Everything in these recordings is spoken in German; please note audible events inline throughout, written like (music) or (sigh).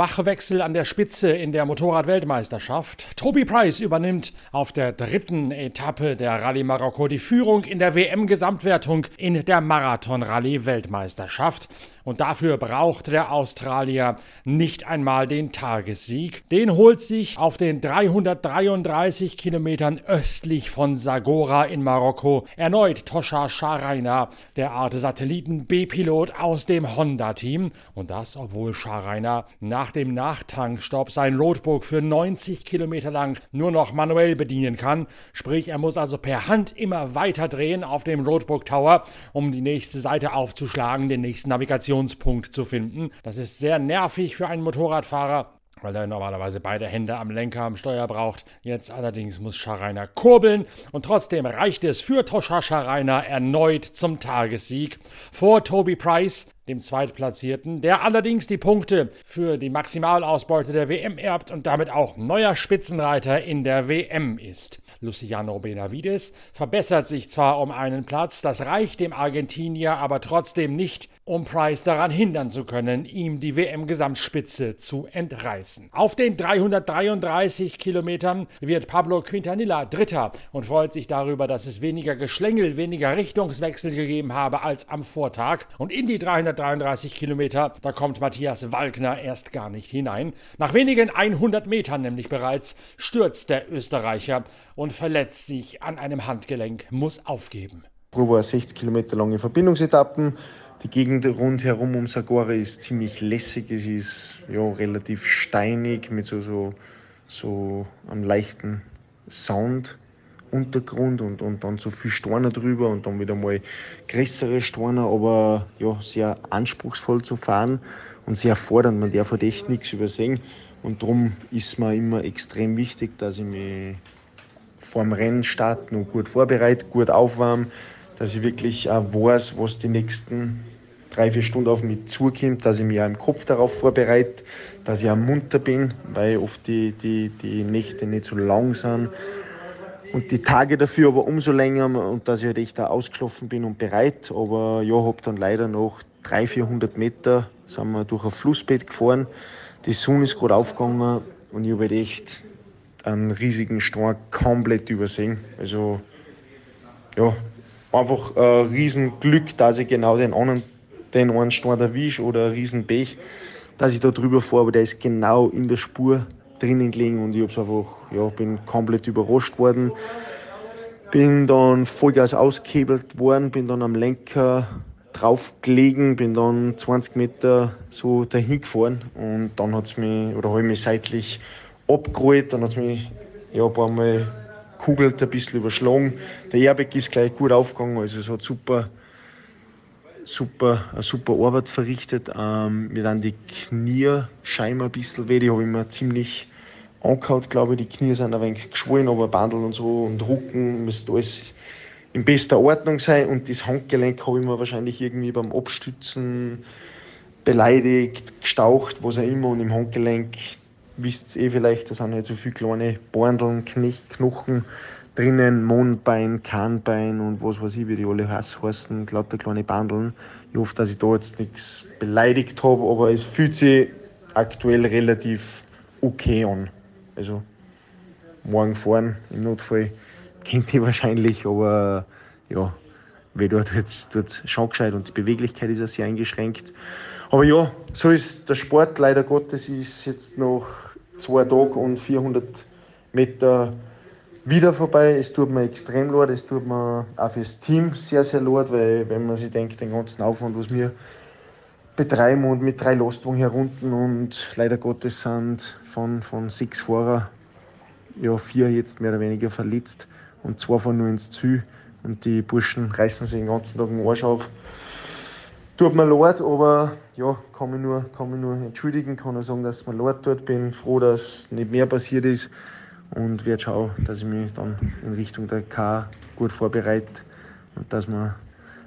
Wachwechsel an der Spitze in der Motorrad-Weltmeisterschaft. Toby Price übernimmt auf der dritten Etappe der Rallye Marokko die Führung in der WM-Gesamtwertung in der Marathon-Rallye-Weltmeisterschaft. Und dafür braucht der Australier nicht einmal den Tagessieg. Den holt sich auf den 333 Kilometern östlich von Sagora in Marokko erneut Toscha Scharainer, der Art Satelliten-B-Pilot aus dem Honda-Team. Und das, obwohl Scharainer nach dem Nachtankstopp sein Roadbook für 90 Kilometer lang nur noch manuell bedienen kann. Sprich, er muss also per Hand immer weiter drehen auf dem Roadbook Tower, um die nächste Seite aufzuschlagen, den nächsten Navigations Reaktionspunkt zu finden. Das ist sehr nervig für einen Motorradfahrer weil er normalerweise beide Hände am Lenker am Steuer braucht. Jetzt allerdings muss Scharainer kurbeln und trotzdem reicht es für Toscha Scharainer erneut zum Tagessieg vor Toby Price, dem Zweitplatzierten, der allerdings die Punkte für die Maximalausbeute der WM erbt und damit auch neuer Spitzenreiter in der WM ist. Luciano Benavides verbessert sich zwar um einen Platz, das reicht dem Argentinier aber trotzdem nicht, um Price daran hindern zu können, ihm die WM-Gesamtspitze zu entreißen. Auf den 333 Kilometern wird Pablo Quintanilla Dritter und freut sich darüber, dass es weniger Geschlängel, weniger Richtungswechsel gegeben habe als am Vortag. Und in die 333 Kilometer, da kommt Matthias Walkner erst gar nicht hinein. Nach wenigen 100 Metern nämlich bereits stürzt der Österreicher und verletzt sich an einem Handgelenk, muss aufgeben. Über 60 Kilometer lange Verbindungsetappen die Gegend rundherum um Sagora ist ziemlich lässig. Es ist ja, relativ steinig mit so, so, so einem leichten Sounduntergrund und, und dann so viel Steine drüber und dann wieder mal größere Steine, aber ja, sehr anspruchsvoll zu fahren und sehr fordernd. Man darf halt echt nichts übersehen. Und darum ist mir immer extrem wichtig, dass ich mich vor dem Rennstart noch gut vorbereite, gut aufwärme, dass ich wirklich auch weiß, was die nächsten drei, vier Stunden auf mich zukommt, dass ich mich auch im Kopf darauf vorbereite, dass ich auch munter bin, weil oft die, die, die Nächte nicht so lang sind und die Tage dafür aber umso länger und dass ich halt echt da ausgeschlafen bin und bereit. Aber ja, habe dann leider noch 300, 400 Meter sind wir durch ein Flussbett gefahren. Die Sonne ist gerade aufgegangen und ich habe halt echt einen riesigen Stein komplett übersehen. Also ja, einfach ein Riesenglück, dass ich genau den anderen den einen Stein erwische oder einen riesen Pech, dass ich da drüber fahre, aber der ist genau in der Spur drinnen gelegen und ich hab's einfach, ja, bin komplett überrascht worden. Bin dann Vollgas ausgehebelt worden, bin dann am Lenker drauf gelegen, bin dann 20 Meter so dahin gefahren und dann hat's mich, oder habe ich mich seitlich abgerollt, dann hat's mich ja, ein paar Mal kugelt, ein bisschen überschlagen. Der Airbag ist gleich gut aufgegangen, also es hat super super, eine super Arbeit verrichtet. Ähm, mir dann die Knie scheinbar ein bisschen weh, die habe ich mir ziemlich angehauen, glaube ich. Die Knie sind ein wenig geschwollen, aber Bandel und so und Rücken müsste alles in bester Ordnung sein. Und das Handgelenk habe ich mir wahrscheinlich irgendwie beim Abstützen beleidigt, gestaucht, was auch immer. Und im Handgelenk, wisst ihr eh vielleicht, da sind halt so viele kleine Borndeln, Knochen drinnen Mondbein, Kahnbein und was weiß ich, wie die alle heißen, lauter kleine Bandeln. Ich hoffe, dass ich da jetzt nichts beleidigt habe, aber es fühlt sich aktuell relativ okay an. Also morgen fahren im Notfall (laughs) kennt ihr wahrscheinlich, aber ja, weh dort jetzt dort schon gescheit und die Beweglichkeit ist ja sehr eingeschränkt. Aber ja, so ist der Sport leider Gottes ist jetzt noch zwei Tage und 400 Meter wieder vorbei. Es tut mir extrem leid, es tut mir auch fürs Team sehr, sehr leid, weil wenn man sich denkt, den ganzen Aufwand, was wir betreiben und mit drei Lastwagen herunten und leider Gottes sind von, von sechs Fahrern ja vier jetzt mehr oder weniger verletzt und zwei fahren nur ins Ziel und die Burschen reißen sich den ganzen Tag den Arsch auf. Tut mir leid, aber ja, kann mich nur, kann mich nur entschuldigen, kann nur sagen, dass mir leid tut. Bin froh, dass nicht mehr passiert ist und werde schauen, dass ich mich dann in Richtung der K gut vorbereite und dass wir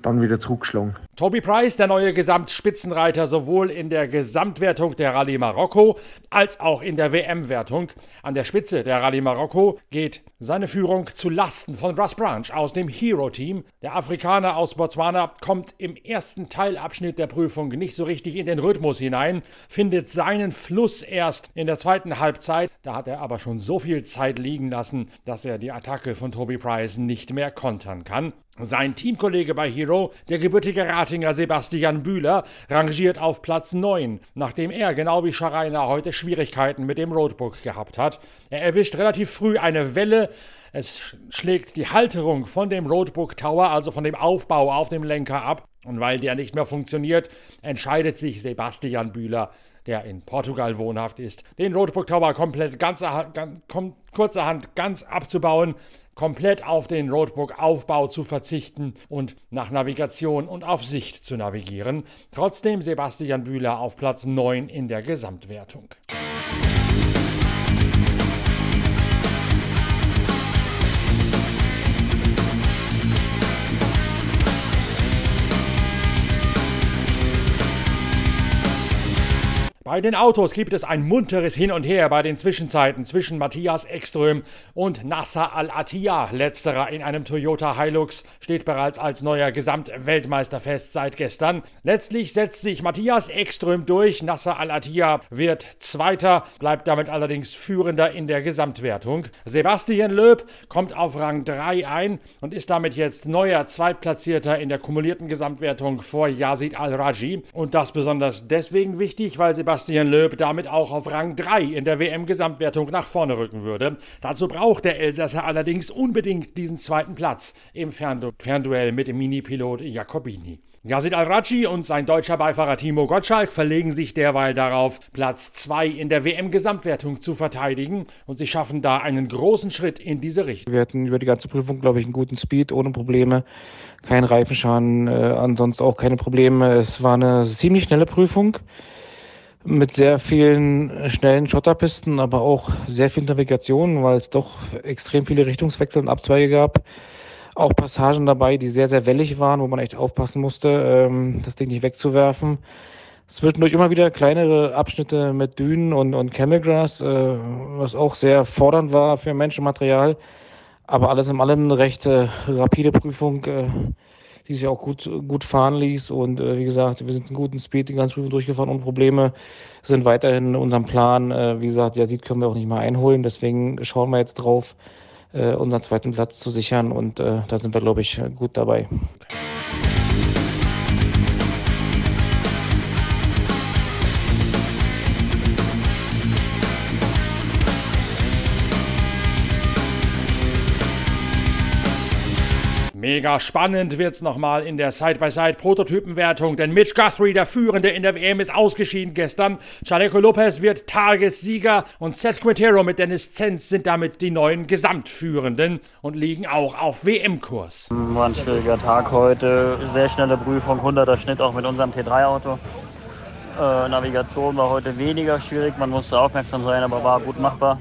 dann wieder zurückgeschlagen. Toby Price, der neue Gesamtspitzenreiter, sowohl in der Gesamtwertung der Rallye Marokko als auch in der WM-Wertung. An der Spitze der Rallye Marokko geht seine Führung zu Lasten von Russ Branch aus dem Hero-Team. Der Afrikaner aus Botswana kommt im ersten Teilabschnitt der Prüfung nicht so richtig in den Rhythmus hinein, findet seinen Fluss erst in der zweiten Halbzeit. Da hat er aber schon so viel Zeit liegen lassen, dass er die Attacke von Toby Price nicht mehr kontern kann. Sein Teamkollege bei Hero, der gebürtige Ratinger Sebastian Bühler, rangiert auf Platz 9, nachdem er genau wie Schreiner heute Schwierigkeiten mit dem Roadbook gehabt hat. Er erwischt relativ früh eine Welle, es schlägt die Halterung von dem Roadbook Tower, also von dem Aufbau auf dem Lenker ab, und weil der nicht mehr funktioniert, entscheidet sich Sebastian Bühler, der in Portugal wohnhaft ist, den Roadbook Tower komplett ganz, ganz, kurzerhand ganz abzubauen komplett auf den Roadbook-Aufbau zu verzichten und nach Navigation und auf Sicht zu navigieren. Trotzdem Sebastian Bühler auf Platz 9 in der Gesamtwertung. Bei den Autos gibt es ein munteres Hin und Her bei den Zwischenzeiten zwischen Matthias Ekström und Nasser Al-Attiyah. Letzterer in einem Toyota Hilux steht bereits als neuer Gesamtweltmeister fest seit gestern. Letztlich setzt sich Matthias Ekström durch. Nasser Al-Attiyah wird Zweiter, bleibt damit allerdings Führender in der Gesamtwertung. Sebastian Löb kommt auf Rang 3 ein und ist damit jetzt neuer Zweitplatzierter in der kumulierten Gesamtwertung vor Yazid Al-Raji. Und das besonders deswegen wichtig, weil Sebastian Sebastian Löb damit auch auf Rang 3 in der WM-Gesamtwertung nach vorne rücken würde. Dazu braucht der Elsasser allerdings unbedingt diesen zweiten Platz im Ferndu Fernduell mit dem Minipilot Jacobini. Yazid Al-Raji und sein deutscher Beifahrer Timo Gottschalk verlegen sich derweil darauf, Platz 2 in der WM-Gesamtwertung zu verteidigen und sie schaffen da einen großen Schritt in diese Richtung. Wir hatten über die ganze Prüfung, glaube ich, einen guten Speed, ohne Probleme, kein Reifenschaden, äh, ansonsten auch keine Probleme. Es war eine ziemlich schnelle Prüfung mit sehr vielen äh, schnellen Schotterpisten, aber auch sehr viel Navigation, weil es doch extrem viele Richtungswechsel und Abzweige gab. Auch Passagen dabei, die sehr, sehr wellig waren, wo man echt aufpassen musste, ähm, das Ding nicht wegzuwerfen. Zwischendurch immer wieder kleinere Abschnitte mit Dünen und, und Camelgrass, äh, was auch sehr fordernd war für Menschenmaterial. Aber alles in allem eine recht äh, rapide Prüfung. Die sich auch gut, gut fahren ließ. Und äh, wie gesagt, wir sind einen guten Speed die ganze Prüfung durchgefahren ohne Probleme, sind weiterhin in unserem Plan. Äh, wie gesagt, ja, sieht können wir auch nicht mal einholen. Deswegen schauen wir jetzt drauf, äh, unseren zweiten Platz zu sichern. Und äh, da sind wir, glaube ich, gut dabei. Mega spannend wird's nochmal in der Side-by-Side-Prototypenwertung, denn Mitch Guthrie, der Führende in der WM, ist ausgeschieden gestern. Chaleco Lopez wird Tagessieger und Seth Quintero mit Dennis Zenz sind damit die neuen Gesamtführenden und liegen auch auf WM-Kurs. War ein schwieriger Tag heute, sehr schnelle Prüfung, 100er Schnitt auch mit unserem T3-Auto. Äh, Navigation war heute weniger schwierig, man musste aufmerksam sein, aber war gut machbar.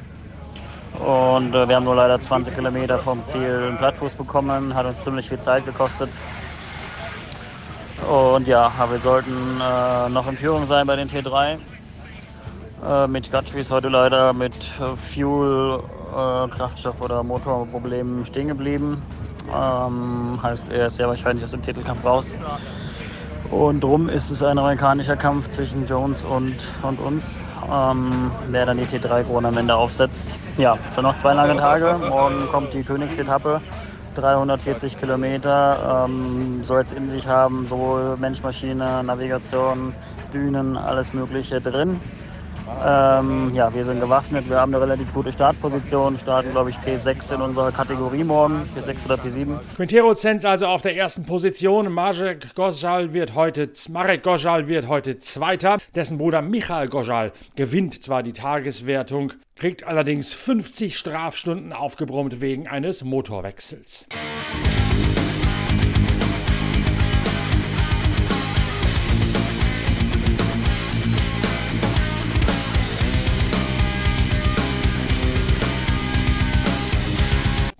Und äh, wir haben nur leider 20 Kilometer vom Ziel einen Plattfuß bekommen, hat uns ziemlich viel Zeit gekostet. Und ja, wir sollten äh, noch in Führung sein bei den T3. Äh, mit ist heute leider mit Fuel, äh, Kraftstoff oder Motorproblemen stehen geblieben. Ähm, heißt, er ist sehr wahrscheinlich aus dem Titelkampf raus. Und drum ist es ein amerikanischer Kampf zwischen Jones und, und uns, ähm, wer dann die T3-Krone am Ende aufsetzt. Ja, es sind noch zwei lange Tage. Morgen kommt die Königsetappe. 340 Kilometer ähm, soll es in sich haben, sowohl Mensch-Maschine, Navigation, Dünen, alles Mögliche drin. Ähm, ja, wir sind gewaffnet, wir haben eine relativ gute Startposition, starten glaube ich P6 in unserer Kategorie morgen, P6 oder P7. Quintero Zenz also auf der ersten Position, Marek Gosal wird heute, Marek Gosal wird heute Zweiter, dessen Bruder Michael Gosal gewinnt zwar die Tageswertung, kriegt allerdings 50 Strafstunden aufgebrummt wegen eines Motorwechsels.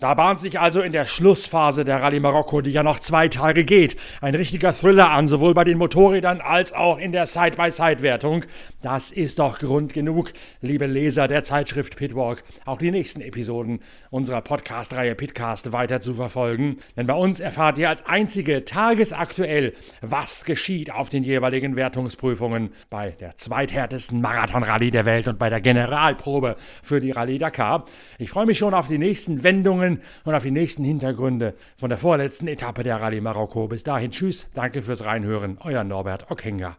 Da bahnt sich also in der Schlussphase der Rallye Marokko, die ja noch zwei Tage geht, ein richtiger Thriller an, sowohl bei den Motorrädern als auch in der Side-by-Side-Wertung. Das ist doch Grund genug, liebe Leser der Zeitschrift Pitwalk, auch die nächsten Episoden unserer Podcast-Reihe Pitcast weiter zu verfolgen. Denn bei uns erfahrt ihr als einzige tagesaktuell, was geschieht auf den jeweiligen Wertungsprüfungen bei der zweithärtesten Marathon-Rallye der Welt und bei der Generalprobe für die Rallye Dakar. Ich freue mich schon auf die nächsten Wendungen Entwicklungen und auf die nächsten Hintergründe von der vorletzten Etappe der Rallye Marokko. Bis dahin, tschüss, danke fürs Reinhören, euer Norbert Okenga.